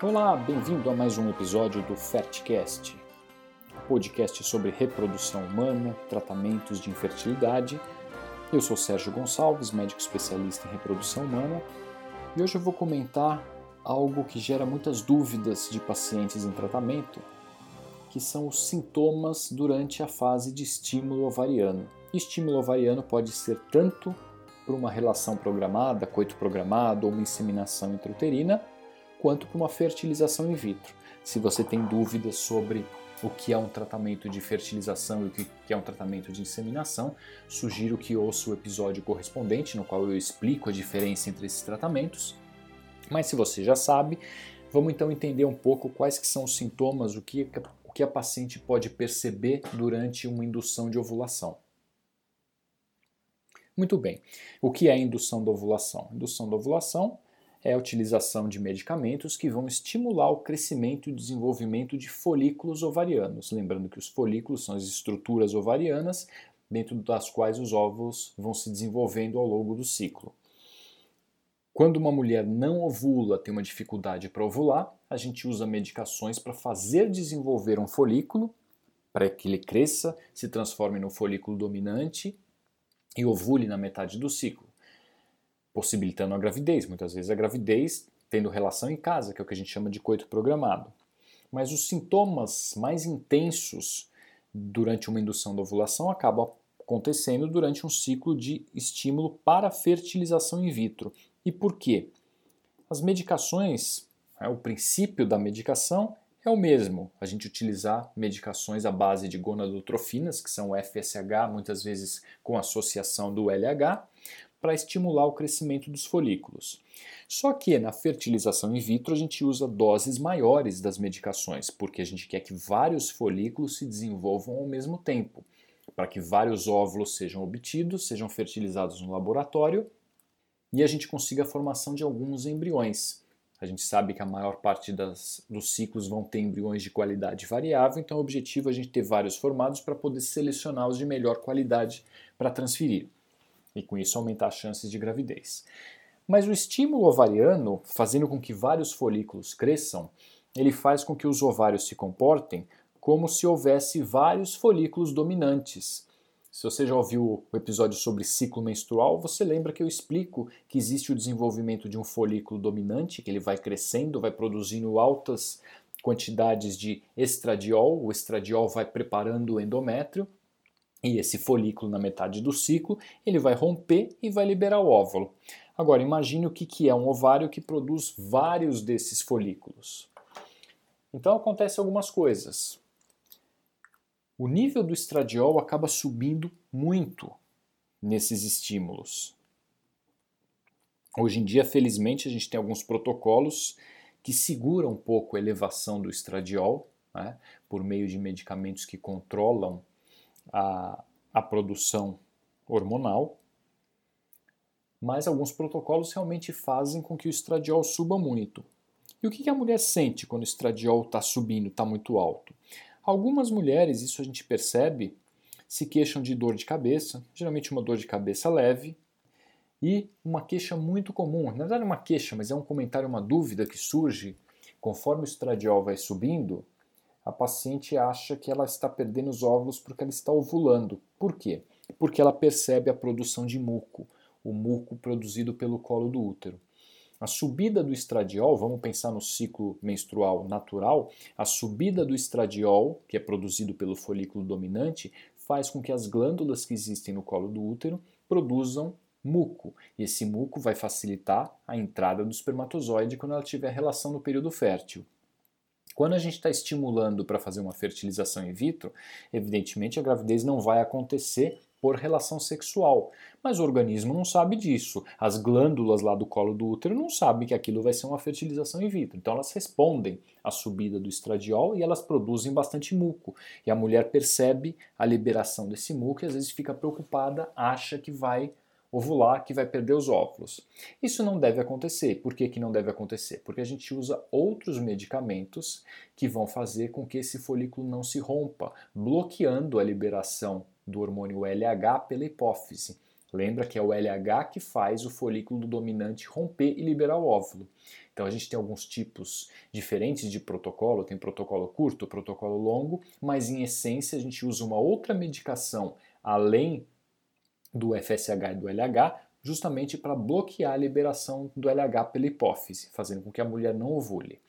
Olá, bem-vindo a mais um episódio do Fertcast, podcast sobre reprodução humana, tratamentos de infertilidade. Eu sou Sérgio Gonçalves, médico especialista em reprodução humana, e hoje eu vou comentar algo que gera muitas dúvidas de pacientes em tratamento, que são os sintomas durante a fase de estímulo ovariano. Estímulo ovariano pode ser tanto por uma relação programada, coito programado ou uma inseminação intrauterina, quanto para uma fertilização in vitro. Se você tem dúvidas sobre o que é um tratamento de fertilização e o que é um tratamento de inseminação, sugiro que ouça o episódio correspondente, no qual eu explico a diferença entre esses tratamentos. Mas se você já sabe, vamos então entender um pouco quais que são os sintomas, o que, o que a paciente pode perceber durante uma indução de ovulação. Muito bem, o que é indução da ovulação? Indução da ovulação é a utilização de medicamentos que vão estimular o crescimento e desenvolvimento de folículos ovarianos. Lembrando que os folículos são as estruturas ovarianas dentro das quais os óvulos vão se desenvolvendo ao longo do ciclo. Quando uma mulher não ovula, tem uma dificuldade para ovular, a gente usa medicações para fazer desenvolver um folículo, para que ele cresça, se transforme no folículo dominante e ovule na metade do ciclo possibilitando a gravidez. Muitas vezes a gravidez tendo relação em casa, que é o que a gente chama de coito programado. Mas os sintomas mais intensos durante uma indução da ovulação acabam acontecendo durante um ciclo de estímulo para fertilização in vitro. E por quê? As medicações, é, o princípio da medicação é o mesmo. A gente utilizar medicações à base de gonadotrofinas, que são FSH, muitas vezes com associação do LH, para estimular o crescimento dos folículos. Só que na fertilização in vitro a gente usa doses maiores das medicações, porque a gente quer que vários folículos se desenvolvam ao mesmo tempo, para que vários óvulos sejam obtidos, sejam fertilizados no laboratório e a gente consiga a formação de alguns embriões. A gente sabe que a maior parte das, dos ciclos vão ter embriões de qualidade variável, então o objetivo é a gente ter vários formados para poder selecionar os de melhor qualidade para transferir e com isso aumentar as chances de gravidez. Mas o estímulo ovariano, fazendo com que vários folículos cresçam, ele faz com que os ovários se comportem como se houvesse vários folículos dominantes. Se você já ouviu o episódio sobre ciclo menstrual, você lembra que eu explico que existe o desenvolvimento de um folículo dominante, que ele vai crescendo, vai produzindo altas quantidades de estradiol, o estradiol vai preparando o endométrio, e esse folículo na metade do ciclo, ele vai romper e vai liberar o óvulo. Agora imagine o que é um ovário que produz vários desses folículos. Então acontece algumas coisas. O nível do estradiol acaba subindo muito nesses estímulos. Hoje em dia, felizmente, a gente tem alguns protocolos que seguram um pouco a elevação do estradiol, né, por meio de medicamentos que controlam a, a produção hormonal, mas alguns protocolos realmente fazem com que o estradiol suba muito. E o que a mulher sente quando o estradiol está subindo, está muito alto? Algumas mulheres, isso a gente percebe, se queixam de dor de cabeça, geralmente uma dor de cabeça leve, e uma queixa muito comum, na verdade uma queixa, mas é um comentário, uma dúvida que surge conforme o estradiol vai subindo, a paciente acha que ela está perdendo os óvulos porque ela está ovulando. Por quê? Porque ela percebe a produção de muco, o muco produzido pelo colo do útero. A subida do estradiol, vamos pensar no ciclo menstrual natural, a subida do estradiol, que é produzido pelo folículo dominante, faz com que as glândulas que existem no colo do útero produzam muco. E esse muco vai facilitar a entrada do espermatozoide quando ela tiver relação no período fértil. Quando a gente está estimulando para fazer uma fertilização in vitro, evidentemente a gravidez não vai acontecer por relação sexual. Mas o organismo não sabe disso. As glândulas lá do colo do útero não sabem que aquilo vai ser uma fertilização in vitro. Então elas respondem à subida do estradiol e elas produzem bastante muco. E a mulher percebe a liberação desse muco e às vezes fica preocupada, acha que vai ovular que vai perder os óvulos. Isso não deve acontecer. Por que, que não deve acontecer? Porque a gente usa outros medicamentos que vão fazer com que esse folículo não se rompa, bloqueando a liberação do hormônio LH pela hipófise. Lembra que é o LH que faz o folículo dominante romper e liberar o óvulo. Então a gente tem alguns tipos diferentes de protocolo, tem protocolo curto, protocolo longo, mas em essência a gente usa uma outra medicação além do FSH e do LH, justamente para bloquear a liberação do LH pela hipófise, fazendo com que a mulher não ovule.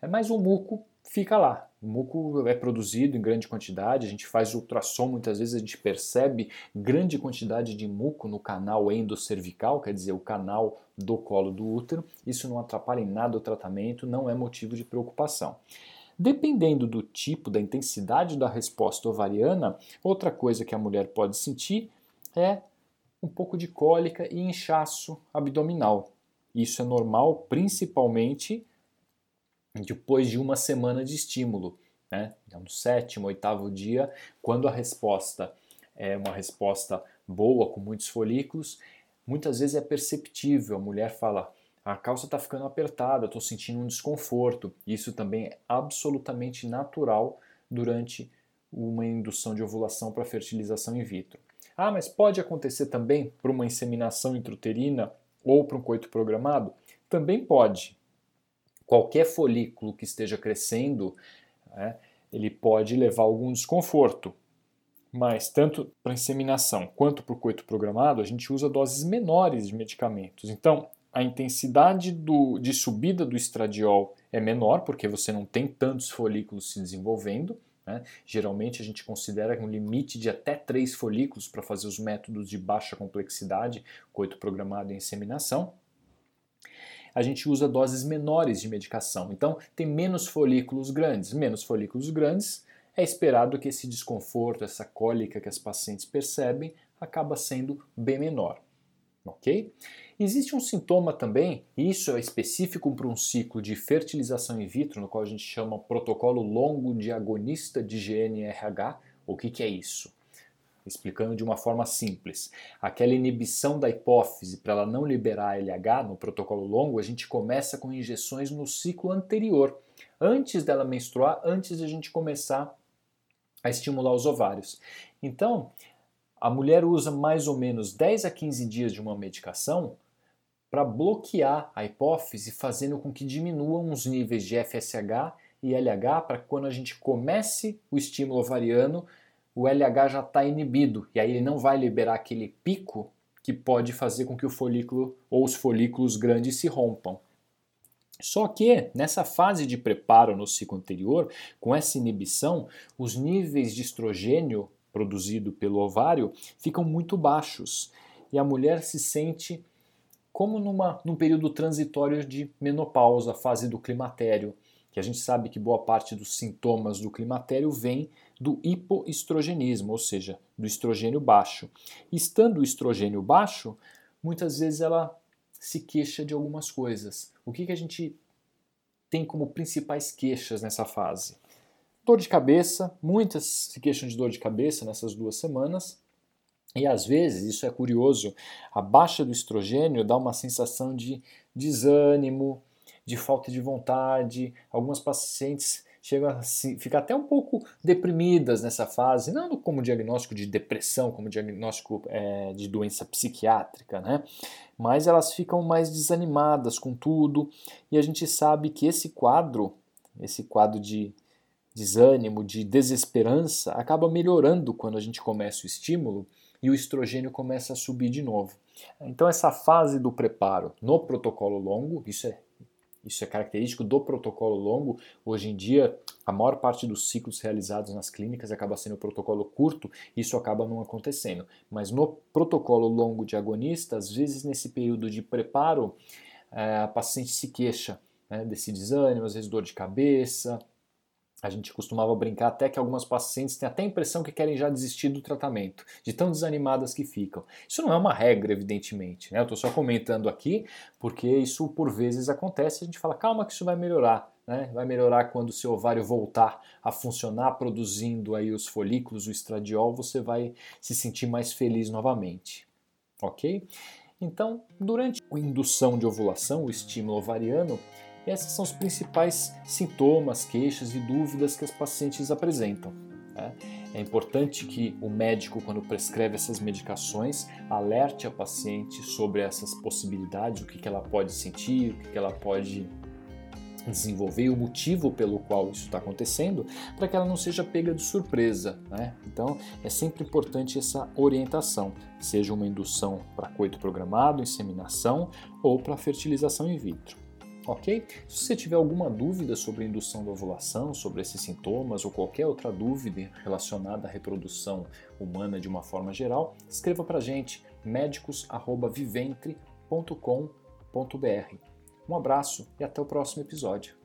É Mas o muco fica lá. O muco é produzido em grande quantidade, a gente faz ultrassom, muitas vezes a gente percebe grande quantidade de muco no canal endocervical, quer dizer, o canal do colo do útero. Isso não atrapalha em nada o tratamento, não é motivo de preocupação. Dependendo do tipo, da intensidade da resposta ovariana, outra coisa que a mulher pode sentir é um pouco de cólica e inchaço abdominal. Isso é normal, principalmente depois de uma semana de estímulo, né? Então, no sétimo, oitavo dia, quando a resposta é uma resposta boa, com muitos folículos, muitas vezes é perceptível. A mulher fala: a calça está ficando apertada, estou sentindo um desconforto. Isso também é absolutamente natural durante uma indução de ovulação para fertilização in vitro. Ah, mas pode acontecer também para uma inseminação intrauterina ou para um coito programado? Também pode. Qualquer folículo que esteja crescendo, né, ele pode levar algum desconforto. Mas tanto para inseminação quanto para o coito programado, a gente usa doses menores de medicamentos. Então, a intensidade do, de subida do estradiol é menor, porque você não tem tantos folículos se desenvolvendo, né? Geralmente a gente considera um limite de até três folículos para fazer os métodos de baixa complexidade, coito programado e inseminação. A gente usa doses menores de medicação, então tem menos folículos grandes. Menos folículos grandes, é esperado que esse desconforto, essa cólica que as pacientes percebem, acaba sendo bem menor. Ok? Existe um sintoma também, e isso é específico para um ciclo de fertilização in vitro, no qual a gente chama protocolo longo diagonista de GNRH. O que, que é isso? Explicando de uma forma simples. Aquela inibição da hipófise para ela não liberar LH no protocolo longo, a gente começa com injeções no ciclo anterior, antes dela menstruar, antes de a gente começar a estimular os ovários. Então, a mulher usa mais ou menos 10 a 15 dias de uma medicação para bloquear a hipófise, fazendo com que diminuam os níveis de FSH e LH, para quando a gente comece o estímulo ovariano, o LH já está inibido e aí ele não vai liberar aquele pico que pode fazer com que o folículo ou os folículos grandes se rompam. Só que nessa fase de preparo no ciclo anterior, com essa inibição, os níveis de estrogênio produzido pelo ovário ficam muito baixos e a mulher se sente como numa, num período transitório de menopausa, fase do climatério, que a gente sabe que boa parte dos sintomas do climatério vem do hipoestrogenismo, ou seja, do estrogênio baixo. Estando o estrogênio baixo, muitas vezes ela se queixa de algumas coisas. O que, que a gente tem como principais queixas nessa fase? Dor de cabeça, muitas se queixam de dor de cabeça nessas duas semanas, e às vezes, isso é curioso, a baixa do estrogênio dá uma sensação de desânimo, de falta de vontade. Algumas pacientes chegam a ficar até um pouco deprimidas nessa fase, não como diagnóstico de depressão, como diagnóstico é, de doença psiquiátrica, né? Mas elas ficam mais desanimadas com tudo e a gente sabe que esse quadro, esse quadro de desânimo, de desesperança, acaba melhorando quando a gente começa o estímulo e o estrogênio começa a subir de novo. Então essa fase do preparo no protocolo longo, isso é isso é característico do protocolo longo. Hoje em dia, a maior parte dos ciclos realizados nas clínicas acaba sendo protocolo curto, isso acaba não acontecendo. Mas no protocolo longo de agonista, às vezes nesse período de preparo, eh, a paciente se queixa né, desse desânimo, às vezes dor de cabeça, a gente costumava brincar até que algumas pacientes têm até a impressão que querem já desistir do tratamento, de tão desanimadas que ficam. Isso não é uma regra, evidentemente. Né? Eu estou só comentando aqui porque isso por vezes acontece a gente fala, calma que isso vai melhorar. Né? Vai melhorar quando o seu ovário voltar a funcionar, produzindo aí os folículos, o estradiol, você vai se sentir mais feliz novamente. Ok? Então, durante a indução de ovulação, o estímulo ovariano, esses são os principais sintomas, queixas e dúvidas que as pacientes apresentam. Né? É importante que o médico, quando prescreve essas medicações, alerte a paciente sobre essas possibilidades, o que, ela pode sentir, o que, que ela pode desenvolver o motivo pelo qual isso está acontecendo, para que ela não seja pega de surpresa. Né? Então é sempre importante essa orientação, seja uma indução para coito programado, inseminação ou para fertilização in vitro. Ok? Se você tiver alguma dúvida sobre a indução da ovulação, sobre esses sintomas ou qualquer outra dúvida relacionada à reprodução humana de uma forma geral, escreva para gente médicos@viventre.com.br. Um abraço e até o próximo episódio.